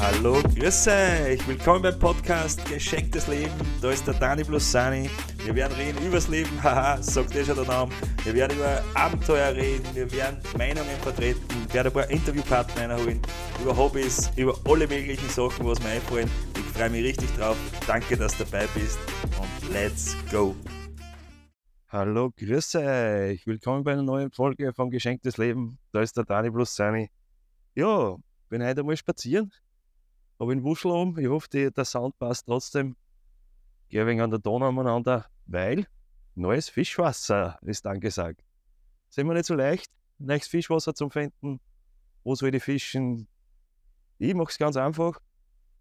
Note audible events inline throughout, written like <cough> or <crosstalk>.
Hallo, grüß euch, willkommen beim Podcast Geschenktes Leben. Da ist der Dani plus Sani. Wir werden reden übers Leben, <laughs> haha, sagt eh schon der Name. Wir werden über Abenteuer reden, wir werden Meinungen vertreten, wir werden ein paar Interviewpartner reinholen, über Hobbys, über alle möglichen Sachen, was mir einfallen. Ich freue mich richtig drauf. Danke, dass du dabei bist und let's go. Hallo, grüß euch, willkommen bei einer neuen Folge vom Geschenktes Leben. Da ist der Dani plus Sani. Ja, bin heute einmal spazieren habe einen Wuschel um. Ich hoffe, die, der Sound passt trotzdem. Gehe wenig an der Donau umeinander, weil neues Fischwasser ist angesagt. Ist immer nicht so leicht, neues Fischwasser zu finden. Wo soll ich fischen? Ich mache es ganz einfach.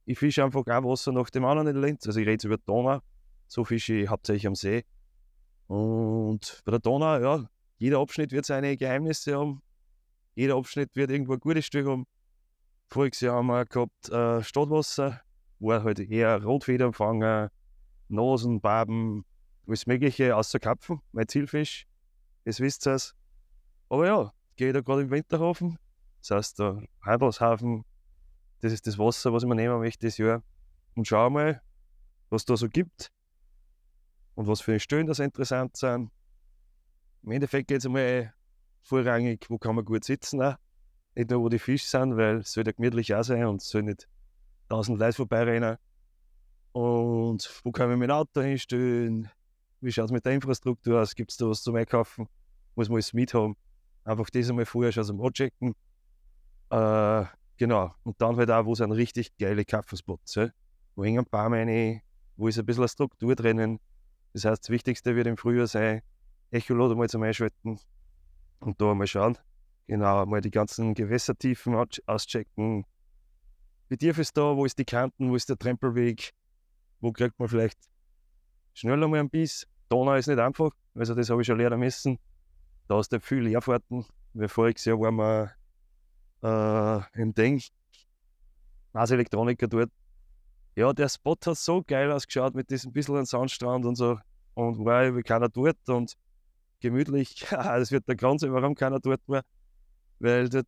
Ich fische einfach ein Wasser nach dem anderen in Linz. Also ich rede über die Donau. So fische ich hauptsächlich am See. Und bei der Donau, ja, jeder Abschnitt wird seine Geheimnisse haben. Jeder Abschnitt wird irgendwo ein gutes Stück haben. Voriges Jahr haben wir gehabt äh, Stadtwasser, wo halt eher Rotfederempfänger, Nasen, Barben, alles Mögliche außer Kapfen, mein Zielfisch. Das wisst ihr. Aber ja, gehe da gerade im Winterhafen. Das heißt, der Handelshafen, das ist das Wasser, was ich mir nehmen möchte dieses Jahr. Und schau mal, was da so gibt und was für Stellen das interessant sind. Im Endeffekt geht es einmal vorrangig, wo kann man gut sitzen. Auch. Nicht nur, wo die Fische sind, weil es soll ja gemütlich auch sein und es soll nicht tausend Leute vorbeirennen. Und wo kann ich mein Auto hinstellen? Wie schaut es mit der Infrastruktur aus? Gibt es da was zum Einkaufen? Muss man alles mit haben? Einfach das einmal vorher schon mal checken. Äh, genau. Und dann halt auch, wo sind richtig geile Kaffeespots. Wo hängen ein paar meine, wo ist ein bisschen eine Struktur drinnen. Das heißt, das Wichtigste wird im Frühjahr sein, Echolot einmal zum Einschalten und da einmal schauen. Genau, mal die ganzen Gewässertiefen auschecken. Wie tief ist da? Wo ist die Kanten? Wo ist der Trempelweg? Wo kriegt man vielleicht schneller mal einen Biss? Donau ist nicht einfach, also das habe ich schon lernen müssen. Da hast du viel Leerfahrten. Weil voriges Jahr waren wir äh, im Ding, als Elektroniker dort. Ja, der Spot hat so geil ausgeschaut mit diesem bisschen Sandstrand und so. Und war wie keiner dort und gemütlich. <laughs> das wird der Grund sein, warum keiner dort war weil dort,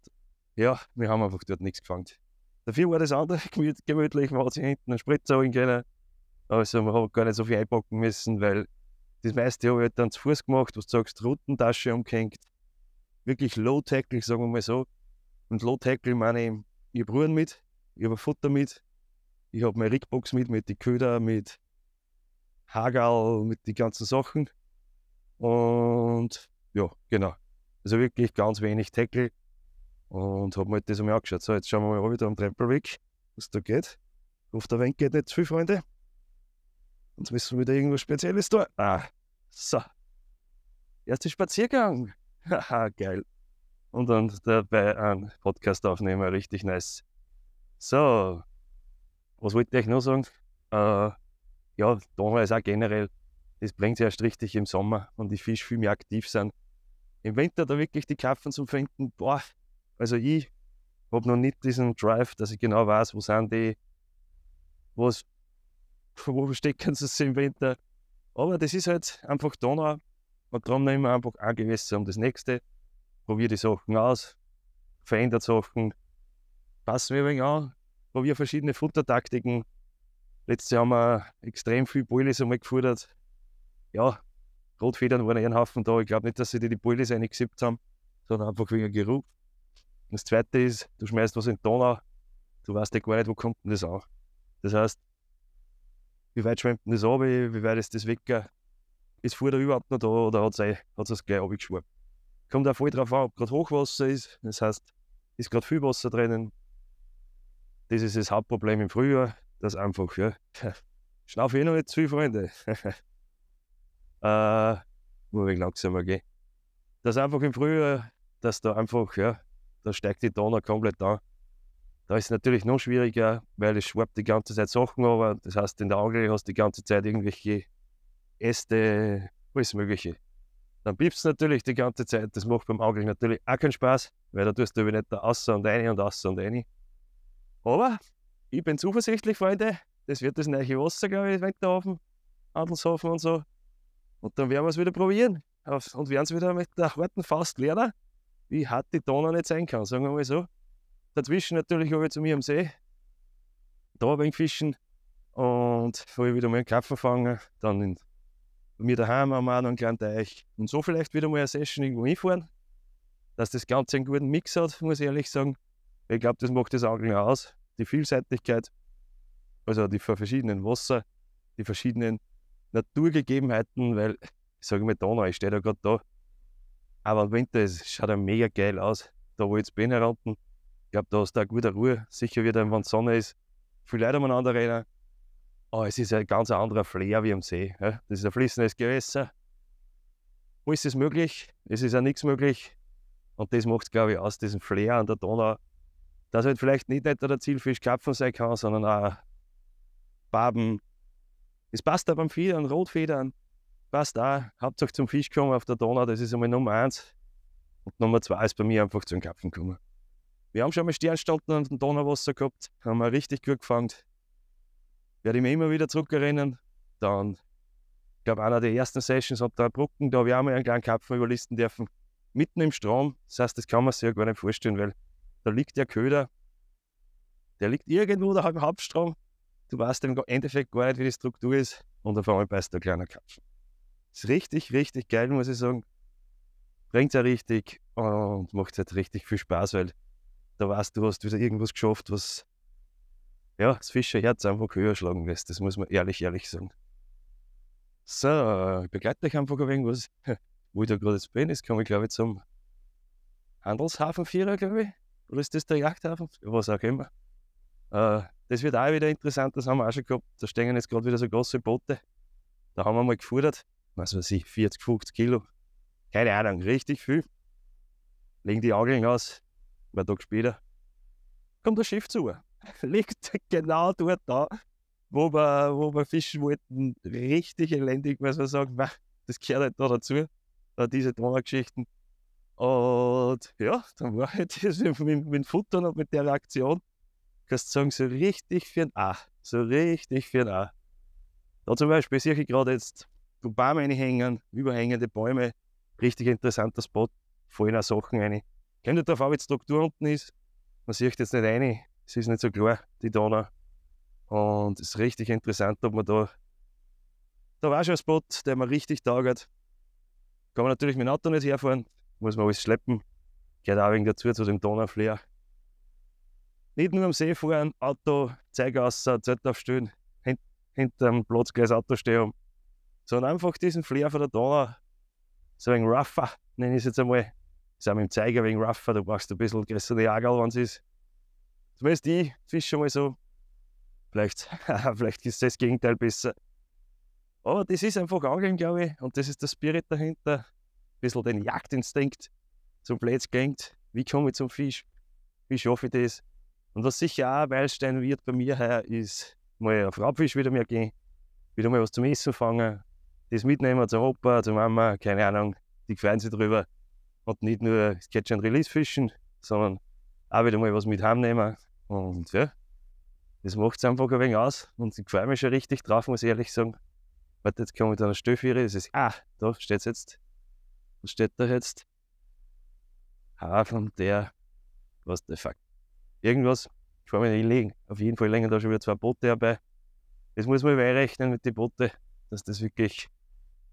ja, wir haben einfach dort nichts gefangen. Dafür war das andere <laughs> gemütlich, man hat sich hinten einen Spritzer holen können. Also man hat gar nicht so viel einpacken müssen, weil das meiste habe ich halt dann zu Fuß gemacht, was du sagst, Routentasche umgehängt. Wirklich Low-Tackle, sagen wir mal so. Und Low-Tackle meine ich, ich habe Ruhen mit, ich habe Futter mit, ich habe meine Rigbox mit, mit den Köder, mit Hagel, mit den ganzen Sachen. Und ja, genau. Also wirklich ganz wenig Tackle. Und habe mir halt das einmal angeschaut. So, jetzt schauen wir mal wieder am Trempelweg, was da geht. Auf der Wenk geht nicht zu viel, Freunde. Sonst müssen wir wieder irgendwas Spezielles tun. Ah, so. Erster Spaziergang. <laughs> Haha, geil. Und dann dabei einen Podcast aufnehmen, richtig nice. So, was wollte ich noch sagen? Äh, ja, Donau ist auch generell, das bringt sich erst richtig im Sommer und die Fische viel mehr aktiv sind. Im Winter da wirklich die Kaffen zu finden, boah, also ich habe noch nicht diesen Drive, dass ich genau weiß, wo sind die, was, <laughs> wo stecken sie im Winter. Aber das ist halt einfach Donau. Man kann immer einfach ein Gewässer um das nächste, probiere die Sachen aus, verändert Sachen, passen wir ein wenig an, probiere verschiedene Futtertaktiken. Letztes Jahr haben wir extrem viel Bullis einmal gefordert. Ja, Rotfedern waren ein Haufen da. Ich glaube nicht, dass sie die, die Bullis eingesippt haben, sondern einfach wegen Geruch. Und das zweite ist, du schmeißt was in die Donau, du weißt ja gar nicht, wo kommt denn das an. Das heißt, wie weit schwimmt denn das ab, wie weit ist das weg? Ist vorher überhaupt noch da oder hat es das gleich abgeschwappt? Kommt auch voll drauf an, ob gerade Hochwasser ist. Das heißt, ist gerade viel Wasser drinnen. Das ist das Hauptproblem im Frühjahr, dass einfach, ja, <laughs> schnaufe ich noch nicht zu viel, Freunde. <laughs> äh, nur wegen langsamer gehen. Das einfach im Frühjahr, dass da einfach, ja, da steigt die Donau komplett an. Da ist es natürlich noch schwieriger, weil es schwappt die ganze Zeit Sachen aber. Das heißt, in der Angel hast du die ganze Zeit irgendwelche Äste, alles Mögliche. Dann piepst natürlich die ganze Zeit. Das macht beim Angeln natürlich auch keinen Spaß, weil da tust du nicht da außer und eine und außer und eine. Aber ich bin zuversichtlich, Freunde. Das wird das neue Wasser, glaube ich, Winterhafen, Handelshafen und so. Und dann werden wir es wieder probieren. Und werden es wieder mit der harten Faust lernen wie hart die Donau nicht sein kann, sagen wir mal so. Dazwischen natürlich habe ich zu mir am See, da ein wenig fischen und ich wieder mal einen Krapfen fangen, dann in, bei mir daheim noch einen kleinen Teich und so vielleicht wieder mal eine Session irgendwo hinfahren, dass das Ganze einen guten Mix hat, muss ich ehrlich sagen. Ich glaube, das macht das Angeln aus, die Vielseitigkeit, also die verschiedenen Wasser, die verschiedenen Naturgegebenheiten, weil ich sage mal, Donau, ich stehe da gerade da, aber im Winter es schaut ja mega geil aus. Da wo ich jetzt bin herunten, ich glaube, da hast du eine gute Ruhe. Sicher wieder, wenn Sonne ist, viele Leute umeinander reden. Aber es ist ein ganz anderer Flair wie am See. Ja. Das ist ein fließendes Gewässer. Wo ist es möglich? Es ist auch nichts möglich. Und das macht es, glaube ich, aus, diesen Flair an der Donau. Dass halt vielleicht nicht, nicht der Zielfisch Karpfen sein kann, sondern auch Barben. Es passt auch beim Federn, Rotfedern. Passt auch. Hauptsache zum Fisch kommen auf der Donau, das ist einmal Nummer eins. Und Nummer zwei ist bei mir einfach zum Karpfen kommen. Wir haben schon mal Sternstunden an dem Donauwasser gehabt, haben wir richtig gut gefangen. Werde ich mir immer wieder zurückerinnern. Dann, ich glaube, einer der ersten Sessions hat da Brücken, da habe ich auch mal einen kleinen Karpfen überlisten dürfen. Mitten im Strom. Das heißt, das kann man sich ja gar nicht vorstellen, weil da liegt der Köder, der liegt irgendwo da im Hauptstrom. Du weißt im Endeffekt gar nicht, wie die Struktur ist. Und auf einmal beißt der kleine. Das ist richtig, richtig geil, muss ich sagen. Bringt ja richtig und macht halt richtig viel Spaß, weil da weißt du, hast wieder irgendwas geschafft, was ja, das Fischerherz einfach höher schlagen lässt. Das muss man ehrlich, ehrlich sagen. So, ich begleite euch einfach ein wenig, was, <laughs> wo ich da gerade jetzt bin. Jetzt komme ich, glaube ich, zum Handelshafenvierer, glaube ich. Oder ist das der Yachthafen? Was auch immer. Äh, das wird auch wieder interessant, das haben wir auch schon gehabt. Da stehen jetzt gerade wieder so große Boote. Da haben wir mal gefordert, was weiß ich, 40, 50 Kilo. Keine Ahnung, richtig viel. Legen die Augen aus, ein Tag später, kommt das Schiff zu. <laughs> Liegt genau dort da, wo wir, wo wir fischen wollten. Richtig elendig, muss man sagen. Das gehört halt da dazu, diese Donaugeschichten. Und ja, dann war halt <laughs> das mit, mit, Futtern und mit der Reaktion, kannst du sagen, so richtig für ein A. So richtig für ein A. Da zum Beispiel sehe ich gerade jetzt Bäume reinhängen, überhängende Bäume. Richtig interessanter Spot, fallen auch Sachen rein. Kommt nicht darauf an, wie die Struktur unten ist. Man sieht jetzt nicht rein, es ist nicht so klar, die Donau. Und es ist richtig interessant, ob man da. Da war schon ein Spot, der mir richtig taugt. Kann man natürlich mit dem Auto nicht herfahren, muss man alles schleppen. Gehört auch wegen dazu zu dem Donaufleer. Nicht nur am See fahren, Auto, raus, Zelt aufstellen, hint, hinterm Platzgleis Auto stehen, sondern einfach diesen Flair von der Donau, so ein rougher, nenne ich es jetzt einmal, ist auch mit dem Zeiger wegen rougher, du brauchst ein bisschen größere Jagel, wenn es ist. Zumindest ich fische mal so. Vielleicht, <laughs> vielleicht ist das Gegenteil besser. Aber das ist einfach Angeln, glaube ich, und das ist der Spirit dahinter. Ein bisschen den Jagdinstinkt zum Platz gängt. Wie komme ich zum Fisch? Wie schaffe ich das? Und was sicher auch ein Meilenstein wird bei mir her, ist mal auf Raubfisch wieder mehr gehen, wieder mal was zum Essen fangen, das mitnehmen zur Opa, zur Mama, keine Ahnung, die freuen sich drüber und nicht nur Catch and Release fischen, sondern auch wieder mal was mit heimnehmen. Und ja, das macht es einfach ein wenig aus. Und ich freue mich schon richtig drauf, muss ich ehrlich sagen. Warte, jetzt komme ich da eine Stöffiere. Das ist, ah, da steht es jetzt. Was steht da jetzt? Hafen der, was der Fuck. Irgendwas, ich fahre mir nicht legen. Auf jeden Fall länger da schon wieder zwei Boote dabei. Das muss man rechnen mit den Booten, dass das wirklich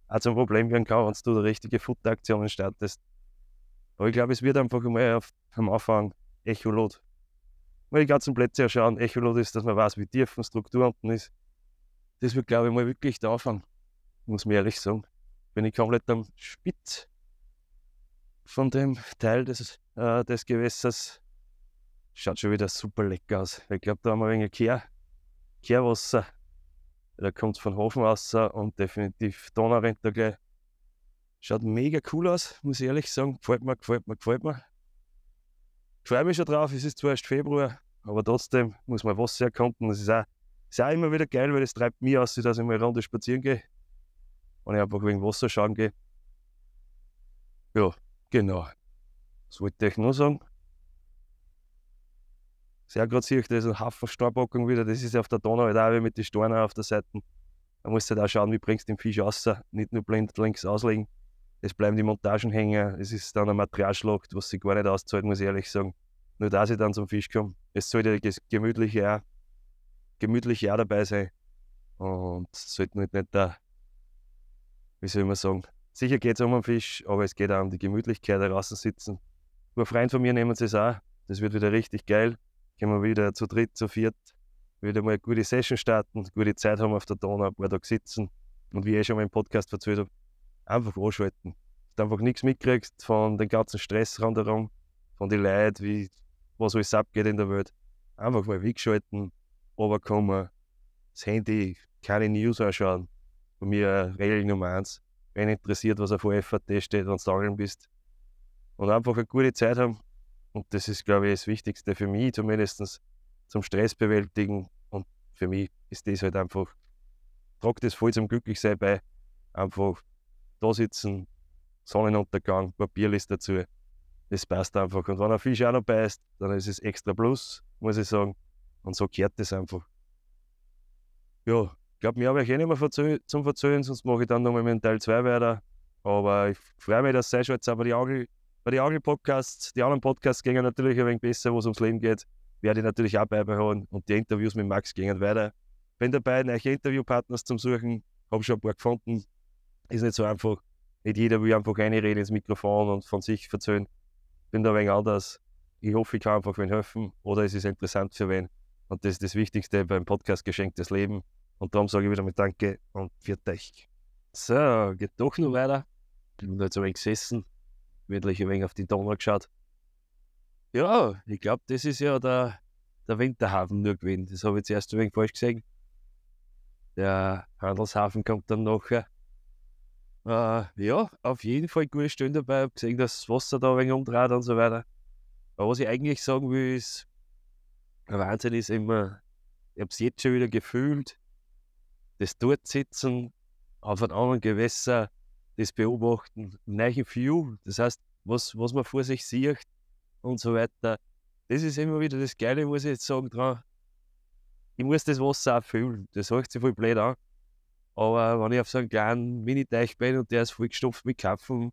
auch zum Problem werden kann, wenn du da richtige Futteraktionen startest. Aber ich glaube, es wird einfach mal auf, am Anfang Echolot. Mal die ganzen Plätze erschauen. Echolot ist, dass man weiß, wie tief die Struktur unten ist. Das wird, glaube ich, mal wirklich der Anfang. Muss man ehrlich sagen. Bin ich komplett am Spitz von dem Teil des, äh, des Gewässers. Schaut schon wieder super lecker aus. Ich glaube, da haben wir ein Kehr, Kehrwasser. Da kommt von Hafenwasser und definitiv Donau rennt da gleich Schaut mega cool aus, muss ich ehrlich sagen. Gefällt mir, gefällt mir, gefällt mir. Ich freue mich schon drauf, es ist zwar erst Februar, aber trotzdem muss man Wasser erkunden. Das ist auch, ist auch immer wieder geil, weil es treibt mich aus, dass ich mal eine Runde spazieren gehe. Und ich einfach wegen Wasser schauen gehe. Ja, genau. Was wollte ich noch sagen? Sehr gerade sehe ich, da ist ein Haufen Steinbocken wieder. Das ist auf der Donau halt auch mit den Steinen auf der Seite. Da musst du halt auch schauen, wie bringst du den Fisch raus. Nicht nur blind links auslegen es bleiben die Montagen hängen, es ist dann eine Materialschlacht, was sich gar nicht auszahlt, muss ich ehrlich sagen. Nur dass ich dann zum Fisch komme. Es sollte gemütlich auch, gemütlich auch dabei sein. Und es sollte nicht, nicht da, wie soll man sagen, sicher geht es um den Fisch, aber es geht auch um die Gemütlichkeit, draußen sitzen. Ein Freund von mir nehmen sie es auch, das wird wieder richtig geil. Können wir wieder zu dritt, zu viert, wieder mal eine gute Session starten, gute Zeit haben auf der Donau, ein paar Tage sitzen. Und wie ich schon mal im Podcast erzählt habe, einfach anschalten. Dass du einfach nichts mitkriegst von dem ganzen Stress rundherum, von den Leuten, wie, was alles abgeht in der Welt. Einfach mal wegschalten, runterkommen, das Handy, keine News anschauen. Bei mir Regel Nummer eins. Wenn interessiert, was auf FAT steht, wenn du angeln bist. Und einfach eine gute Zeit haben. Und das ist, glaube ich, das Wichtigste für mich, zumindest zum Stress bewältigen. Und für mich ist das halt einfach, tragt das voll zum Glücklichsein bei. Einfach da sitzen, Sonnenuntergang, Papierlist dazu. Das passt einfach. Und wenn ein Fisch auch noch beißt, dann ist es extra Plus, muss ich sagen. Und so kehrt das einfach. Ja, ich glaube, mir habe ich eh nicht mehr zum Verzögern, sonst mache ich dann nochmal mit dem Teil 2 weiter. Aber ich freue mich, dass es jetzt bei den Angel, bei den Angel-Podcasts, die anderen Podcasts gehen natürlich ein wenig besser, wo es ums Leben geht. Werde ich natürlich auch beibehalten und die Interviews mit Max gehen weiter. Bin dabei, neue Interviewpartners zum Suchen. Habe schon ein paar gefunden ist nicht so einfach. Nicht jeder will einfach reinreden ins Mikrofon und von sich erzählen. Bin da ein wenig anders. Ich hoffe, ich kann einfach wen helfen oder es ist interessant für wen. Und das ist das Wichtigste beim Podcast Geschenktes Leben. Und darum sage ich wieder mit Danke und für dich. So, geht doch noch weiter. Ich bin jetzt ein wenig gesessen, wirklich ein wenig auf die Donau geschaut. Ja, ich glaube, das ist ja der, der Winterhafen nur gewesen. Das habe ich zuerst ein wenig falsch gesehen. Der Handelshafen kommt dann nachher. Äh, ja, auf jeden Fall gute Stunde dabei. Ich habe gesehen, dass das Wasser da ein wenig umdreht und so weiter. Aber was ich eigentlich sagen will, ist, der Wahnsinn ist immer, ich habe es jetzt schon wieder gefühlt, das dort sitzen, auf einem anderen Gewässer, das beobachten, neuen View, das heißt, was, was man vor sich sieht und so weiter. Das ist immer wieder das Geile, muss ich jetzt sagen, dran. Ich muss das Wasser auch fühlen. Das hört sich voll blöd an. Aber wenn ich auf so einem kleinen Mini-Teich bin und der ist voll gestopft mit Kapfen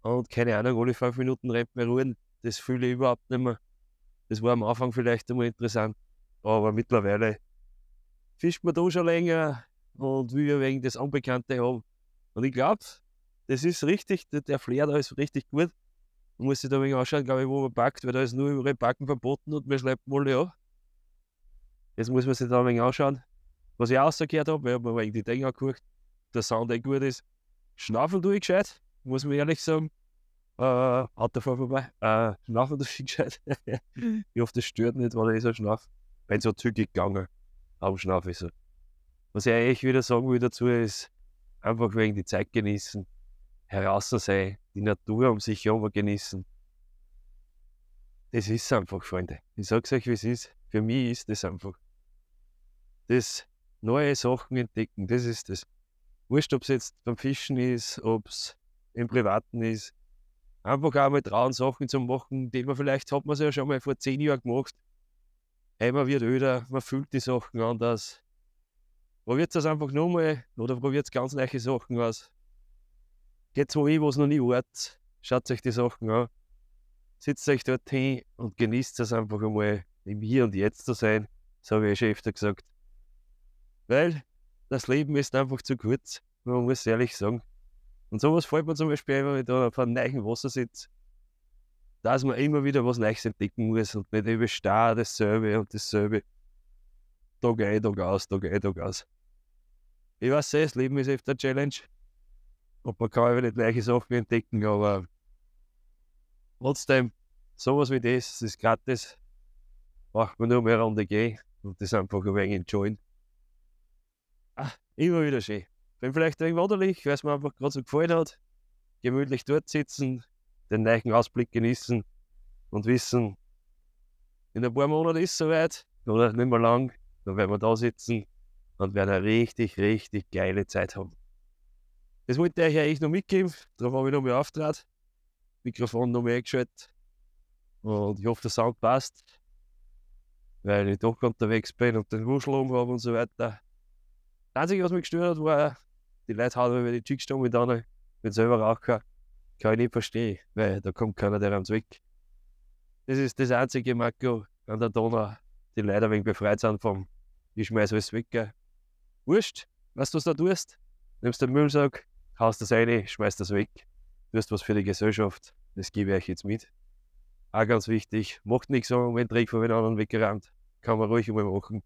und keine Ahnung, alle fünf Minuten rennt mir ruhen, das fühle ich überhaupt nicht mehr. Das war am Anfang vielleicht einmal interessant, aber mittlerweile fischt man da schon länger und will ja wegen das Unbekannte haben. Und ich glaube, das ist richtig, der, Flair da ist richtig gut. Man muss sich da ein wenig anschauen, glaube ich, wo man packt, weil da ist nur überall Packen verboten und wir schleppen alle an. Jetzt muss man sich da ein wenig anschauen. Was ich rausgehört habe, weil habe mir die Dinge angeguckt, der Sound eh gut ist. Schnaufen tue ich gescheit, muss man ehrlich sagen. Äh, Autofahr vorbei. Äh, schnaufen tue ich gescheit. <laughs> ich hoffe, das stört nicht, weil ich so schnaufe. Bin so zügig gegangen, aber schnaufe ich so. Was ich eigentlich wieder sagen will dazu ist, einfach wegen die Zeit genießen, heraus sein, die Natur um sich herum genießen. Das ist einfach, Freunde. Ich sag's euch, wie es ist. Für mich ist das einfach. Das neue Sachen entdecken. Das ist das. Wurscht, ob es jetzt beim Fischen ist, ob es im Privaten ist. Einfach auch mal trauen, Sachen zu machen, die man vielleicht hat man es ja schon mal vor zehn Jahren gemacht. Hey, man wird öder, man fühlt die Sachen anders. Probiert das einfach nochmal oder probiert ganz neue Sachen aus. Geht so hin, wo es noch nie wart. Schaut euch die Sachen an. Sitzt euch dort hin und genießt es einfach einmal im Hier und Jetzt zu sein. Das habe ich schon öfter gesagt. Weil das Leben ist einfach zu kurz, man muss ehrlich sagen. Und sowas fällt mir zum Beispiel wenn ich da auf einem neuen Wasser sitze, dass man immer wieder was Neues entdecken muss und nicht über starr dasselbe und dasselbe. Tag ein, Tag aus, Tag ein, Tag aus. Ich weiß das Leben ist öfter Challenge. Und man kann einfach nicht gleiche Sachen entdecken, aber trotzdem, sowas wie das, das ist gratis. Macht man nur mehr Runde gehen und das einfach ein wenig enjoyen. Ach, immer wieder schön. Bin vielleicht ein wenig wunderlich, weil es mir einfach gerade so gefallen hat. Gemütlich dort sitzen, den neuen Ausblick genießen und wissen, in ein paar Monaten ist es soweit, oder nicht mehr lang, dann werden wir da sitzen und werden eine richtig, richtig geile Zeit haben. Das wollte ich eigentlich noch mitgeben, darum habe ich noch mal auftrat, Mikrofon noch mehr eingeschaltet und ich hoffe, der Sound passt, weil ich doch unterwegs bin und den Wuschel um habe und so weiter. Das Einzige, was mich gestört hat, war, die Leute haben über die Chickstone mit an, mit selber Raucher. kann ich nicht verstehen, weil da kommt keiner, der am weg. Das ist das einzige Makro an der Donau, die leider wegen befreit sind vom Ich schmeiß alles weg. Wurscht, was du da tust. Nimmst den Müllsack, haust das rein, schmeißt das weg. Tust was für die Gesellschaft. Das gebe ich euch jetzt mit. Auch ganz wichtig, macht nichts so, wenn Dreck von den anderen weggerannt. Kann man ruhig einmal machen.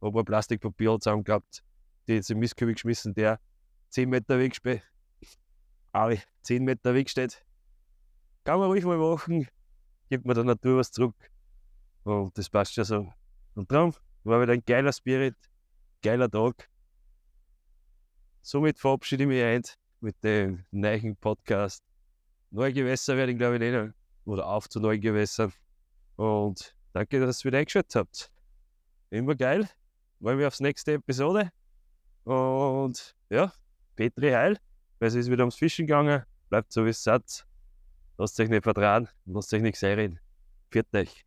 Hab ein Plastikpapier zusammengehabt, die jetzt im Mistkübel geschmissen, der 10 Meter weg steht. 10 Meter weg steht. Kann man ruhig mal machen, gibt mir der Natur was zurück. Und das passt ja so. Und darum war wieder ein geiler Spirit, geiler Tag. Somit verabschiede ich mich ein mit dem neuen Podcast. Neue Gewässer werde ich glaube ich nennen. Oder auf zu neuen Gewässern. Und danke, dass ihr wieder eingeschaltet habt. Immer geil. Wollen wir aufs nächste Episode. Und ja, Petri Heil. Weil es ist wieder ums Fischen gegangen. Bleibt so wie es seid. Lasst euch nicht vertrauen. Lasst euch nichts einreden. Viert euch.